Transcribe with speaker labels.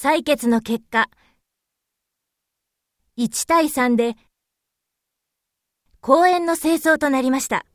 Speaker 1: 採決の結果、1対3で公園の清掃となりました。